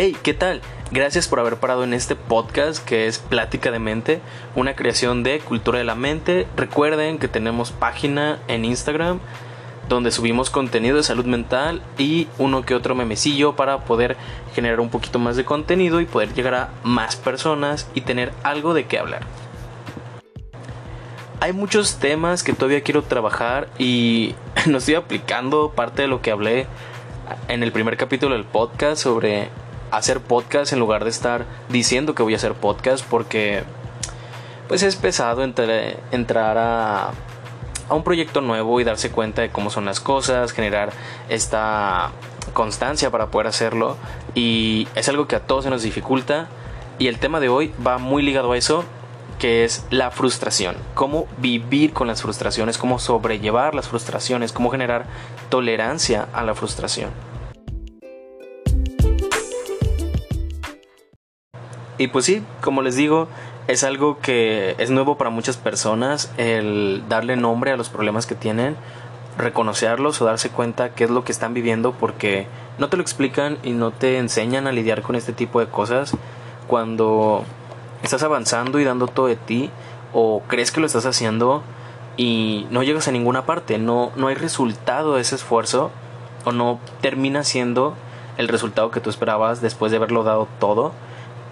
Hey, ¿qué tal? Gracias por haber parado en este podcast que es Plática de Mente, una creación de Cultura de la Mente. Recuerden que tenemos página en Instagram donde subimos contenido de salud mental y uno que otro memecillo para poder generar un poquito más de contenido y poder llegar a más personas y tener algo de qué hablar. Hay muchos temas que todavía quiero trabajar y no estoy aplicando parte de lo que hablé en el primer capítulo del podcast sobre hacer podcast en lugar de estar diciendo que voy a hacer podcast porque pues es pesado entrar a, a un proyecto nuevo y darse cuenta de cómo son las cosas, generar esta constancia para poder hacerlo. Y es algo que a todos se nos dificulta. Y el tema de hoy va muy ligado a eso que es la frustración, cómo vivir con las frustraciones, cómo sobrellevar las frustraciones, cómo generar tolerancia a la frustración. Y pues sí, como les digo, es algo que es nuevo para muchas personas el darle nombre a los problemas que tienen, reconocerlos o darse cuenta qué es lo que están viviendo porque no te lo explican y no te enseñan a lidiar con este tipo de cosas. Cuando estás avanzando y dando todo de ti o crees que lo estás haciendo y no llegas a ninguna parte, no, no hay resultado de ese esfuerzo o no termina siendo el resultado que tú esperabas después de haberlo dado todo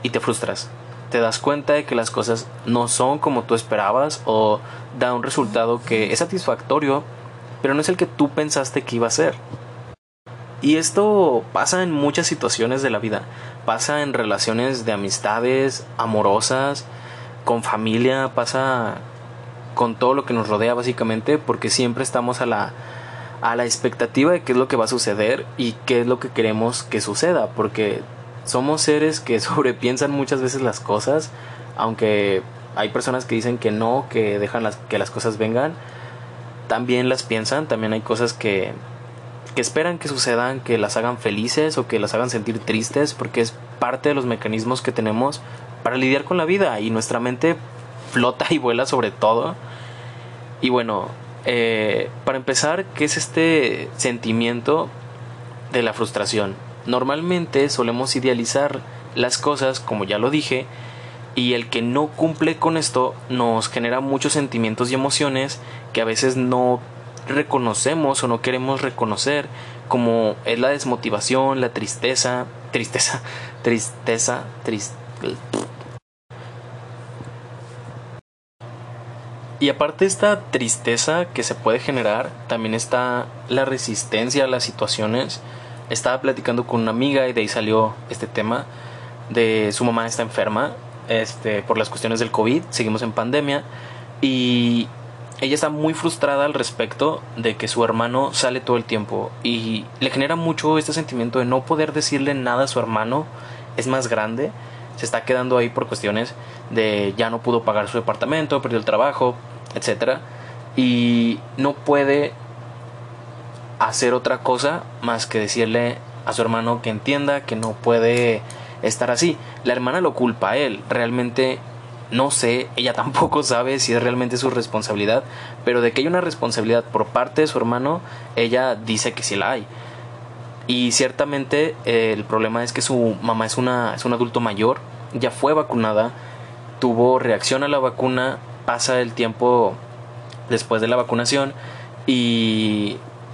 y te frustras. Te das cuenta de que las cosas no son como tú esperabas o da un resultado que es satisfactorio, pero no es el que tú pensaste que iba a ser. Y esto pasa en muchas situaciones de la vida. Pasa en relaciones de amistades, amorosas, con familia, pasa con todo lo que nos rodea básicamente, porque siempre estamos a la a la expectativa de qué es lo que va a suceder y qué es lo que queremos que suceda, porque somos seres que sobrepiensan muchas veces las cosas, aunque hay personas que dicen que no, que dejan las, que las cosas vengan, también las piensan, también hay cosas que que esperan que sucedan, que las hagan felices o que las hagan sentir tristes, porque es parte de los mecanismos que tenemos para lidiar con la vida y nuestra mente flota y vuela sobre todo. Y bueno, eh, para empezar, ¿qué es este sentimiento de la frustración? Normalmente solemos idealizar las cosas, como ya lo dije, y el que no cumple con esto nos genera muchos sentimientos y emociones que a veces no reconocemos o no queremos reconocer, como es la desmotivación, la tristeza, tristeza, tristeza, tristeza. Y aparte de esta tristeza que se puede generar, también está la resistencia a las situaciones. Estaba platicando con una amiga y de ahí salió este tema de su mamá está enferma este, por las cuestiones del COVID, seguimos en pandemia y ella está muy frustrada al respecto de que su hermano sale todo el tiempo y le genera mucho este sentimiento de no poder decirle nada a su hermano, es más grande, se está quedando ahí por cuestiones de ya no pudo pagar su departamento, perdió el trabajo, etc. Y no puede hacer otra cosa más que decirle a su hermano que entienda que no puede estar así. La hermana lo culpa a él, realmente no sé, ella tampoco sabe si es realmente su responsabilidad, pero de que hay una responsabilidad por parte de su hermano, ella dice que sí la hay. Y ciertamente eh, el problema es que su mamá es, una, es un adulto mayor, ya fue vacunada, tuvo reacción a la vacuna, pasa el tiempo después de la vacunación y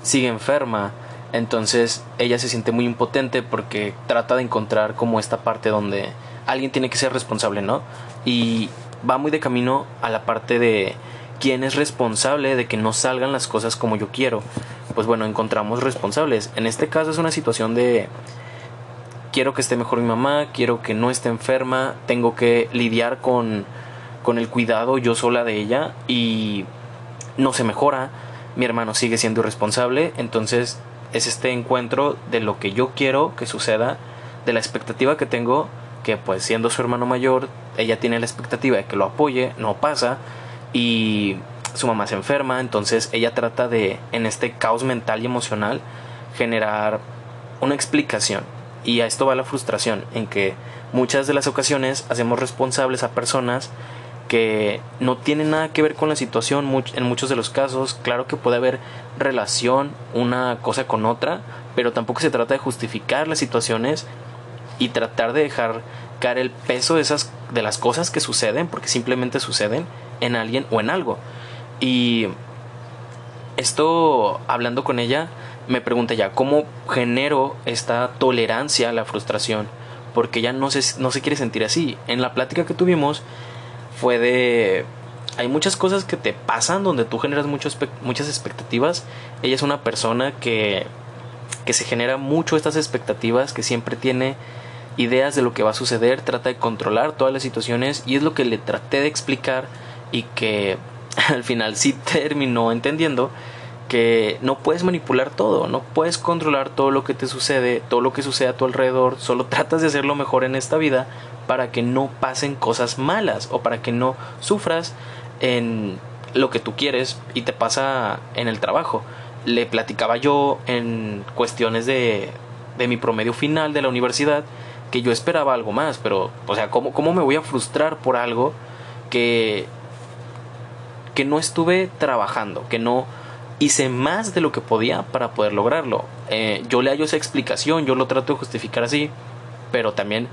sigue enferma. Entonces ella se siente muy impotente porque trata de encontrar como esta parte donde alguien tiene que ser responsable, ¿no? Y va muy de camino a la parte de quién es responsable de que no salgan las cosas como yo quiero. Pues bueno, encontramos responsables. En este caso es una situación de quiero que esté mejor mi mamá, quiero que no esté enferma, tengo que lidiar con, con el cuidado yo sola de ella y no se mejora, mi hermano sigue siendo irresponsable, entonces es este encuentro de lo que yo quiero que suceda, de la expectativa que tengo que pues siendo su hermano mayor, ella tiene la expectativa de que lo apoye, no pasa y su mamá se enferma, entonces ella trata de, en este caos mental y emocional, generar una explicación. Y a esto va la frustración, en que muchas de las ocasiones hacemos responsables a personas que no tienen nada que ver con la situación en muchos de los casos. Claro que puede haber relación una cosa con otra, pero tampoco se trata de justificar las situaciones y tratar de dejar caer el peso de esas de las cosas que suceden porque simplemente suceden en alguien o en algo. Y esto hablando con ella me pregunta ya cómo genero esta tolerancia a la frustración porque ella no se, no se quiere sentir así. En la plática que tuvimos fue de hay muchas cosas que te pasan donde tú generas muchas expectativas. Ella es una persona que que se genera mucho estas expectativas que siempre tiene ideas de lo que va a suceder, trata de controlar todas las situaciones y es lo que le traté de explicar y que al final sí terminó entendiendo que no puedes manipular todo, no puedes controlar todo lo que te sucede, todo lo que sucede a tu alrededor, solo tratas de hacerlo mejor en esta vida para que no pasen cosas malas o para que no sufras en lo que tú quieres y te pasa en el trabajo. Le platicaba yo en cuestiones de, de mi promedio final de la universidad que yo esperaba algo más, pero, o sea, ¿cómo, cómo me voy a frustrar por algo que, que no estuve trabajando, que no hice más de lo que podía para poder lograrlo? Eh, yo le hallo esa explicación, yo lo trato de justificar así, pero también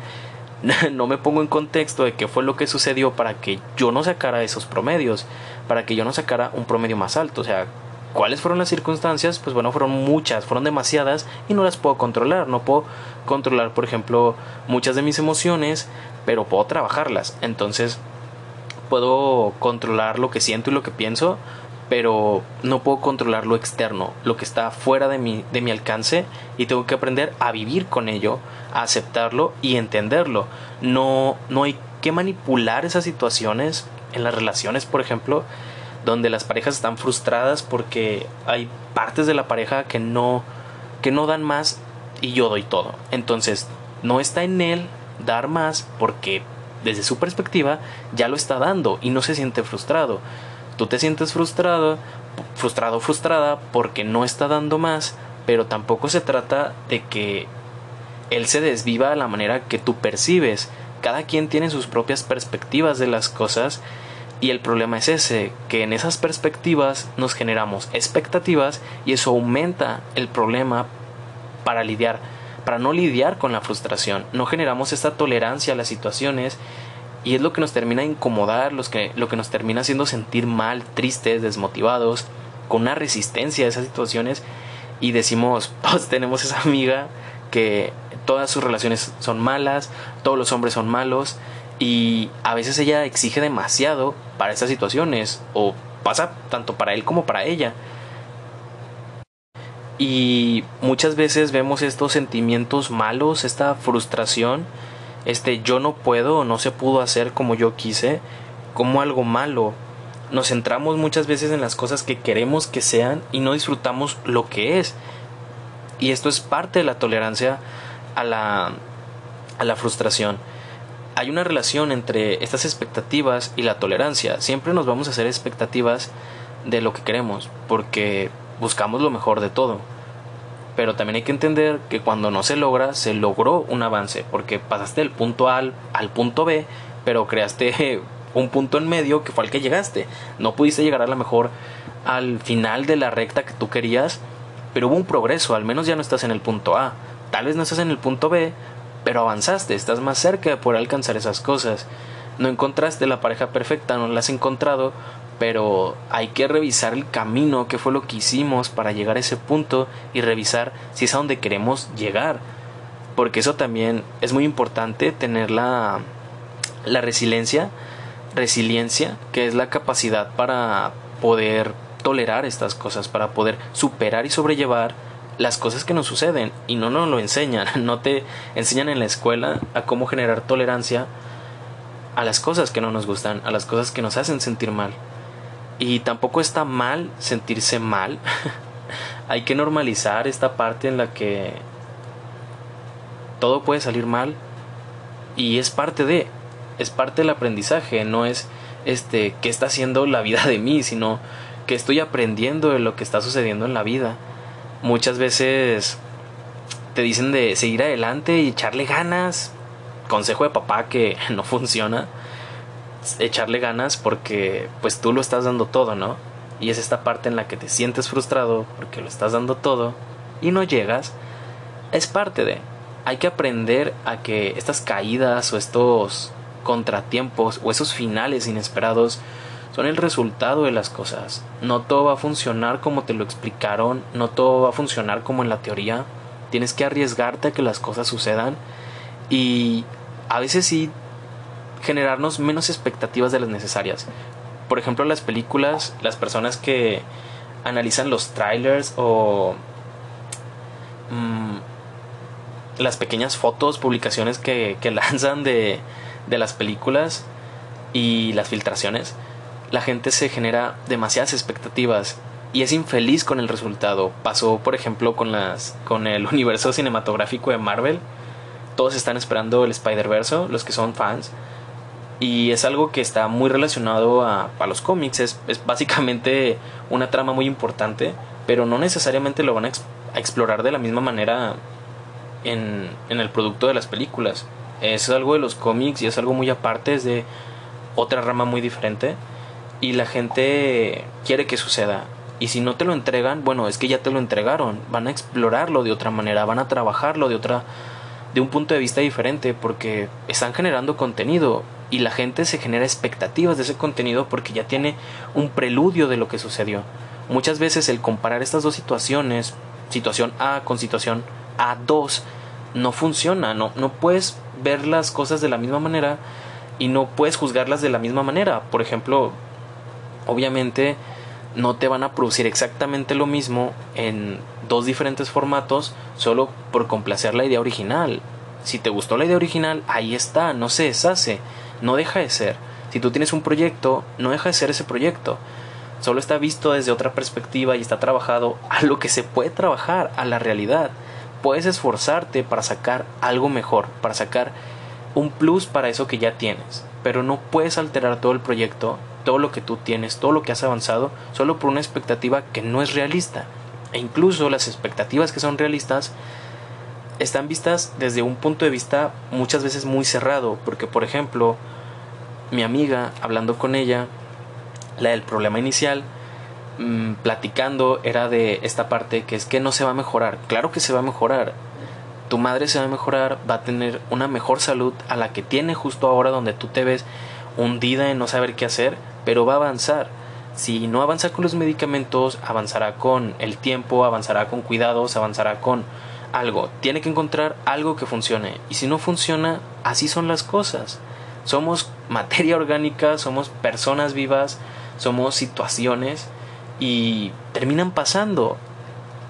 no me pongo en contexto de qué fue lo que sucedió para que yo no sacara esos promedios, para que yo no sacara un promedio más alto, o sea, ¿Cuáles fueron las circunstancias? Pues bueno, fueron muchas, fueron demasiadas y no las puedo controlar. No puedo controlar, por ejemplo, muchas de mis emociones, pero puedo trabajarlas. Entonces, puedo controlar lo que siento y lo que pienso, pero no puedo controlar lo externo, lo que está fuera de mi, de mi alcance y tengo que aprender a vivir con ello, a aceptarlo y entenderlo. No, no hay que manipular esas situaciones en las relaciones, por ejemplo, donde las parejas están frustradas porque hay partes de la pareja que no que no dan más y yo doy todo. Entonces, no está en él dar más porque desde su perspectiva ya lo está dando y no se siente frustrado. Tú te sientes frustrado, frustrado, frustrada porque no está dando más, pero tampoco se trata de que él se desviva de la manera que tú percibes. Cada quien tiene sus propias perspectivas de las cosas y el problema es ese, que en esas perspectivas nos generamos expectativas y eso aumenta el problema para lidiar, para no lidiar con la frustración. No generamos esta tolerancia a las situaciones y es lo que nos termina incomodar, los que, lo que nos termina haciendo sentir mal, tristes, desmotivados, con una resistencia a esas situaciones y decimos, pues tenemos esa amiga que todas sus relaciones son malas, todos los hombres son malos y a veces ella exige demasiado para estas situaciones o pasa tanto para él como para ella. Y muchas veces vemos estos sentimientos malos, esta frustración, este yo no puedo o no se pudo hacer como yo quise, como algo malo. Nos centramos muchas veces en las cosas que queremos que sean y no disfrutamos lo que es. Y esto es parte de la tolerancia a la, a la frustración hay una relación entre estas expectativas y la tolerancia. Siempre nos vamos a hacer expectativas de lo que queremos, porque buscamos lo mejor de todo. Pero también hay que entender que cuando no se logra, se logró un avance, porque pasaste del punto A al, punto B, pero creaste un punto en medio que fue al que llegaste. No pudiste llegar a lo mejor al final de la recta que tú querías, pero hubo un progreso, al menos ya no estás en el punto A. Tal vez no estás en el punto B, pero avanzaste, estás más cerca de poder alcanzar esas cosas. No encontraste la pareja perfecta, no la has encontrado, pero hay que revisar el camino, qué fue lo que hicimos para llegar a ese punto y revisar si es a donde queremos llegar. Porque eso también es muy importante tener la, la resiliencia, resiliencia, que es la capacidad para poder tolerar estas cosas, para poder superar y sobrellevar las cosas que nos suceden y no nos lo enseñan, no te enseñan en la escuela a cómo generar tolerancia a las cosas que no nos gustan, a las cosas que nos hacen sentir mal. Y tampoco está mal sentirse mal. Hay que normalizar esta parte en la que todo puede salir mal y es parte de es parte del aprendizaje, no es este qué está haciendo la vida de mí, sino que estoy aprendiendo de lo que está sucediendo en la vida muchas veces te dicen de seguir adelante y echarle ganas. Consejo de papá que no funciona. Echarle ganas porque pues tú lo estás dando todo, ¿no? Y es esta parte en la que te sientes frustrado porque lo estás dando todo y no llegas. Es parte de... hay que aprender a que estas caídas o estos contratiempos o esos finales inesperados son el resultado de las cosas. No todo va a funcionar como te lo explicaron, no todo va a funcionar como en la teoría. Tienes que arriesgarte a que las cosas sucedan y a veces sí generarnos menos expectativas de las necesarias. Por ejemplo, las películas, las personas que analizan los trailers o mm, las pequeñas fotos, publicaciones que, que lanzan de, de las películas y las filtraciones, la gente se genera demasiadas expectativas y es infeliz con el resultado. Pasó, por ejemplo, con las con el universo cinematográfico de Marvel. Todos están esperando el Spider-Verse, los que son fans. Y es algo que está muy relacionado a, los cómics. Es, básicamente una trama muy importante, pero no necesariamente lo van a, a explorar de la misma manera en, en el producto de las películas. Es algo de los cómics y es algo muy aparte, es de otra rama muy diferente y la gente quiere que suceda. Y si no te lo entregan, bueno, es que ya te lo entregaron, van a explorarlo de otra manera, van a trabajarlo de otra de un punto de vista diferente porque están generando contenido y la gente se genera expectativas de ese contenido porque ya tiene un preludio de lo que sucedió. Muchas veces el comparar estas dos situaciones, situación A con situación A2, no funciona, no, no puedes ver las cosas de la misma manera y no puedes juzgarlas de la misma manera. Por ejemplo, obviamente no te van a producir exactamente lo mismo en dos diferentes formatos solo por complacer la idea original. Si te gustó la idea original, ahí está, no se deshace, no deja de ser. Si tú tienes un proyecto, no deja de ser ese proyecto. Solo está visto desde otra perspectiva y está trabajado a lo que se puede trabajar, a la realidad. Puedes esforzarte para sacar algo mejor, para sacar un plus para eso que ya tienes, pero no puedes alterar todo el proyecto todo lo que tú tienes, todo lo que has avanzado, solo por una expectativa que no es realista. E incluso las expectativas que son realistas están vistas desde un punto de vista muchas veces muy cerrado, porque por ejemplo, mi amiga, hablando con ella, la del problema inicial, mmm, platicando era de esta parte que es que no se va a mejorar. Claro que se va a mejorar. Tu madre se va a mejorar, va a tener una mejor salud a la que tiene justo ahora donde tú te ves hundida en no saber qué hacer, pero va a avanzar. Si no avanza con los medicamentos, avanzará con el tiempo, avanzará con cuidados, avanzará con algo. Tiene que encontrar algo que funcione. Y si no funciona, así son las cosas. Somos materia orgánica, somos personas vivas, somos situaciones y terminan pasando.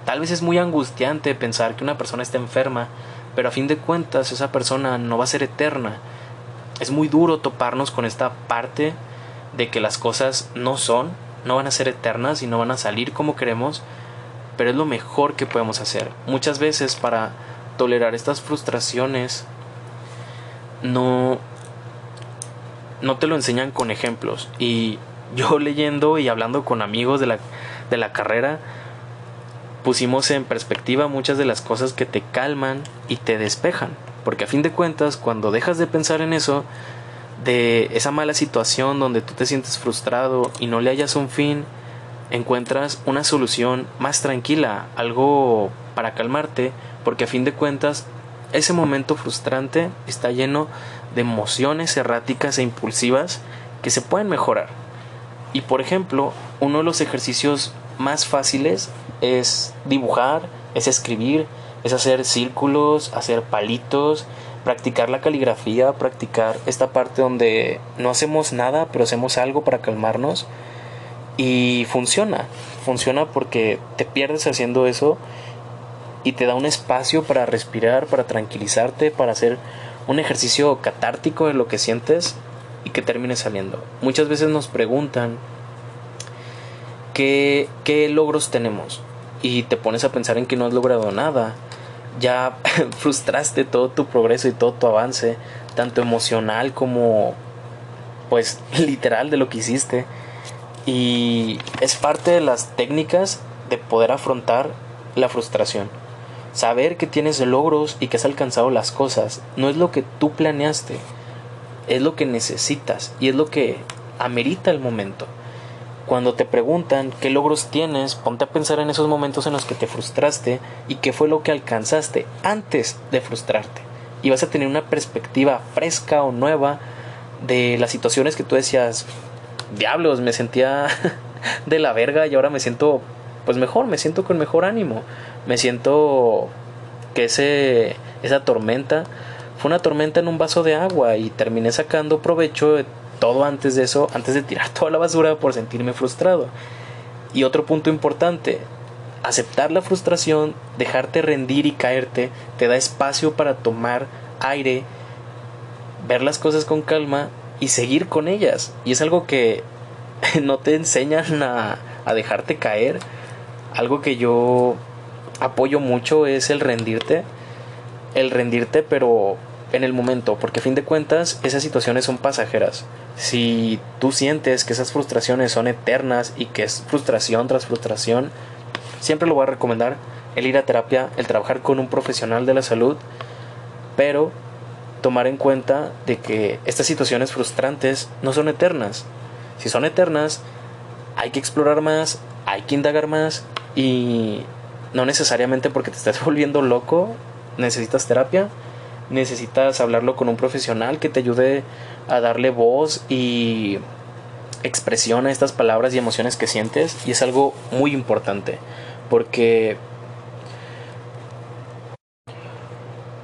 Tal vez es muy angustiante pensar que una persona está enferma, pero a fin de cuentas esa persona no va a ser eterna. Es muy duro toparnos con esta parte de que las cosas no son, no van a ser eternas y no van a salir como queremos, pero es lo mejor que podemos hacer. Muchas veces para tolerar estas frustraciones no no te lo enseñan con ejemplos y yo leyendo y hablando con amigos de la de la carrera pusimos en perspectiva muchas de las cosas que te calman y te despejan, porque a fin de cuentas cuando dejas de pensar en eso de esa mala situación donde tú te sientes frustrado y no le hayas un fin, encuentras una solución más tranquila, algo para calmarte, porque a fin de cuentas ese momento frustrante está lleno de emociones erráticas e impulsivas que se pueden mejorar. Y por ejemplo, uno de los ejercicios más fáciles es dibujar, es escribir, es hacer círculos, hacer palitos, practicar la caligrafía, practicar esta parte donde no hacemos nada, pero hacemos algo para calmarnos. Y funciona, funciona porque te pierdes haciendo eso y te da un espacio para respirar, para tranquilizarte, para hacer un ejercicio catártico de lo que sientes y que termine saliendo. Muchas veces nos preguntan qué, qué logros tenemos y te pones a pensar en que no has logrado nada ya frustraste todo tu progreso y todo tu avance, tanto emocional como pues literal de lo que hiciste. Y es parte de las técnicas de poder afrontar la frustración. Saber que tienes logros y que has alcanzado las cosas no es lo que tú planeaste, es lo que necesitas y es lo que amerita el momento. cuando te preguntan qué logros tienes, ponte a pensar en esos momentos en los que te frustraste y qué fue lo que alcanzaste antes de frustrarte. Y vas a tener una perspectiva fresca o nueva de las situaciones que tú decías, diablos, me sentía de la verga y ahora me siento pues mejor, me siento con mejor ánimo, me siento que ese, esa tormenta fue una tormenta en un vaso de agua y terminé sacando provecho de todo antes de eso, antes de tirar toda la basura por sentirme frustrado. Y otro punto importante, aceptar la frustración, dejarte rendir y caerte, te da espacio para tomar aire, ver las cosas con calma y seguir con ellas. Y es algo que no te enseñan a, a dejarte caer. Algo que yo apoyo mucho es el rendirte. El rendirte pero en el momento, porque a fin de cuentas esas situaciones son pasajeras. Si tú sientes que esas frustraciones son eternas y que es frustración tras frustración, siempre lo voy a recomendar el ir a terapia, el trabajar con un profesional de la salud, pero tomar en cuenta de que estas situaciones frustrantes no son eternas. Si son eternas, hay que explorar más, hay que indagar más y no necesariamente porque te estés volviendo loco necesitas terapia, necesitas hablarlo con un profesional que te ayude a darle voz y expresión a estas palabras y emociones que sientes y es algo muy importante porque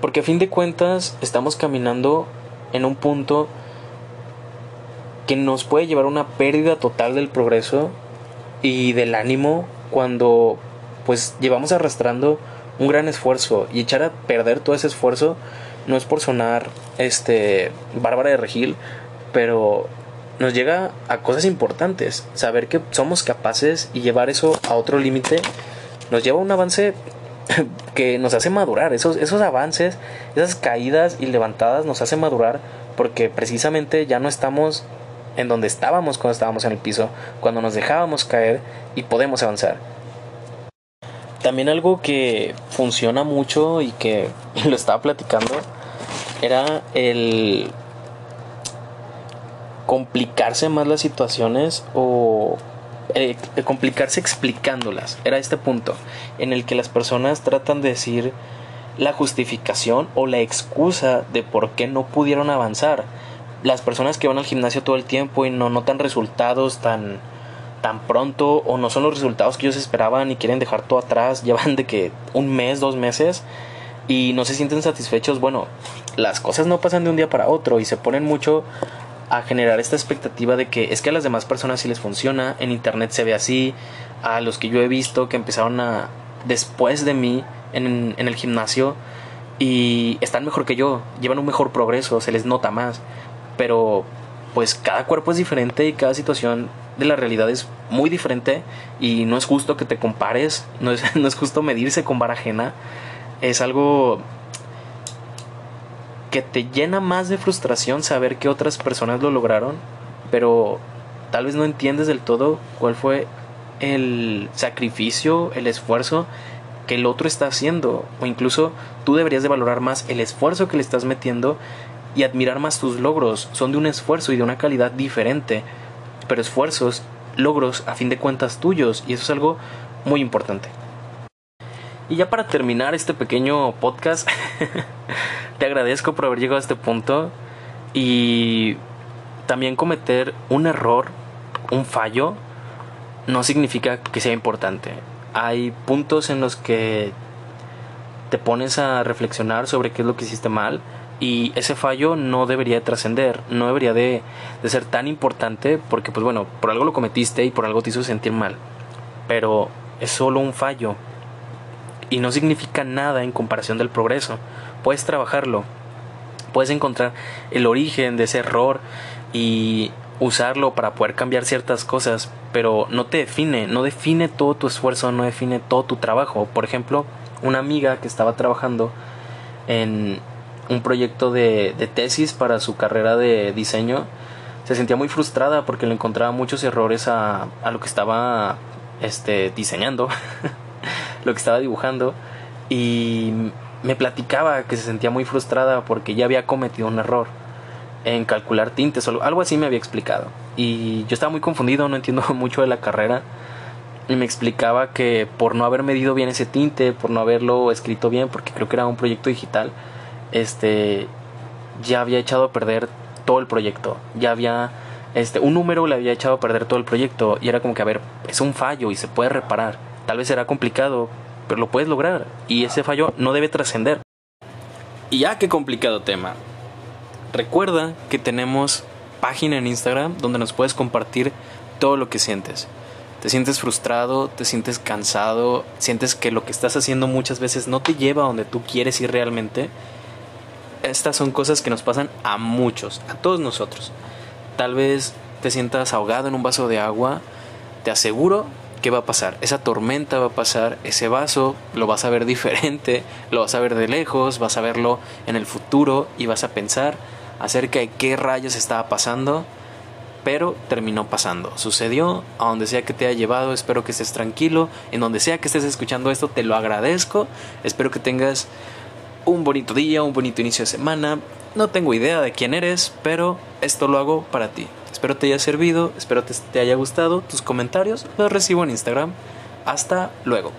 porque a fin de cuentas estamos caminando en un punto que nos puede llevar a una pérdida total del progreso y del ánimo cuando pues llevamos arrastrando un gran esfuerzo y echar a perder todo ese esfuerzo no es por sonar este Bárbara de Regil, pero nos llega a cosas importantes. Saber que somos capaces y llevar eso a otro límite nos lleva a un avance que nos hace madurar. Esos, esos avances, esas caídas y levantadas nos hace madurar porque precisamente ya no estamos en donde estábamos cuando estábamos en el piso, cuando nos dejábamos caer y podemos avanzar. También algo que funciona mucho y que lo estaba platicando era el complicarse más las situaciones o eh, complicarse explicándolas. Era este punto en el que las personas tratan de decir la justificación o la excusa de por qué no pudieron avanzar. Las personas que van al gimnasio todo el tiempo y no notan resultados tan tan pronto o no son los resultados que ellos esperaban y quieren dejar todo atrás, llevan de que un mes, dos meses y no se sienten satisfechos, bueno, las cosas no pasan de un día para otro y se ponen mucho a generar esta expectativa de que es que a las demás personas sí les funciona, en internet se ve así, a los que yo he visto que empezaron a después de mí en, en el gimnasio y están mejor que yo, llevan un mejor progreso, se les nota más, pero pues cada cuerpo es diferente y cada situación de la realidad es muy diferente y no es justo que te compares, no es, no es justo medirse con vara ajena, es algo que te llena más de frustración saber que otras personas lo lograron, pero tal vez no entiendes del todo cuál fue el sacrificio, el esfuerzo que el otro está haciendo, o incluso tú deberías de valorar más el esfuerzo que le estás metiendo y admirar más tus logros, son de un esfuerzo y de una calidad diferente pero esfuerzos, logros a fin de cuentas tuyos. Y eso es algo muy importante. Y ya para terminar este pequeño podcast, te agradezco por haber llegado a este punto y también cometer un error, un fallo, no significa que sea importante. Hay puntos en los que te pones a reflexionar sobre qué es lo que hiciste mal y ese fallo no debería trascender, no debería de, de, ser tan importante porque pues bueno, por algo lo cometiste y por algo te hizo sentir mal, pero es solo un fallo y no significa nada en comparación del progreso. Puedes trabajarlo, puedes encontrar el origen de ese error y usarlo para poder cambiar ciertas cosas, pero no te define, no define todo tu esfuerzo, no define todo tu trabajo. Por ejemplo, una amiga que estaba trabajando en un proyecto de, tesis para su carrera de diseño, se sentía muy frustrada porque le encontraba muchos errores a, a lo que estaba este, diseñando, lo que estaba dibujando, y me platicaba que se sentía muy frustrada porque ya había cometido un error en calcular tintes o algo así me había explicado. y yo estaba muy confundido, no entiendo mucho de la carrera. Y me explicaba que por no haber medido bien ese tinte, por no haberlo escrito bien, porque creo que era un proyecto digital, este ya había echado a perder todo el proyecto. Ya había este un número le había echado a perder todo el proyecto y era como que a ver, es un fallo y se puede reparar. Tal vez será complicado, pero lo puedes lograr y ese fallo no debe trascender. Y ya qué complicado tema. Recuerda que tenemos página en Instagram donde nos puedes compartir todo lo que sientes. Te sientes frustrado, te sientes cansado, sientes que lo que estás haciendo muchas veces no te lleva a donde tú quieres ir realmente. Estas son cosas que nos pasan a muchos, a todos nosotros. Tal vez te sientas ahogado en un vaso de agua, te aseguro que va a pasar. Esa tormenta va a pasar, ese vaso lo vas a ver diferente, lo vas a ver de lejos, vas a verlo en el futuro y vas a pensar acerca de qué rayos estaba pasando, pero terminó pasando. Sucedió, a donde sea que te haya llevado, espero que estés tranquilo, en donde sea que estés escuchando esto, te lo agradezco, espero que tengas un bonito día, un bonito inicio de semana. No tengo idea de quién eres, pero esto lo hago para ti. Espero te haya servido, espero te, te haya gustado. Tus comentarios los recibo en Instagram. Hasta luego.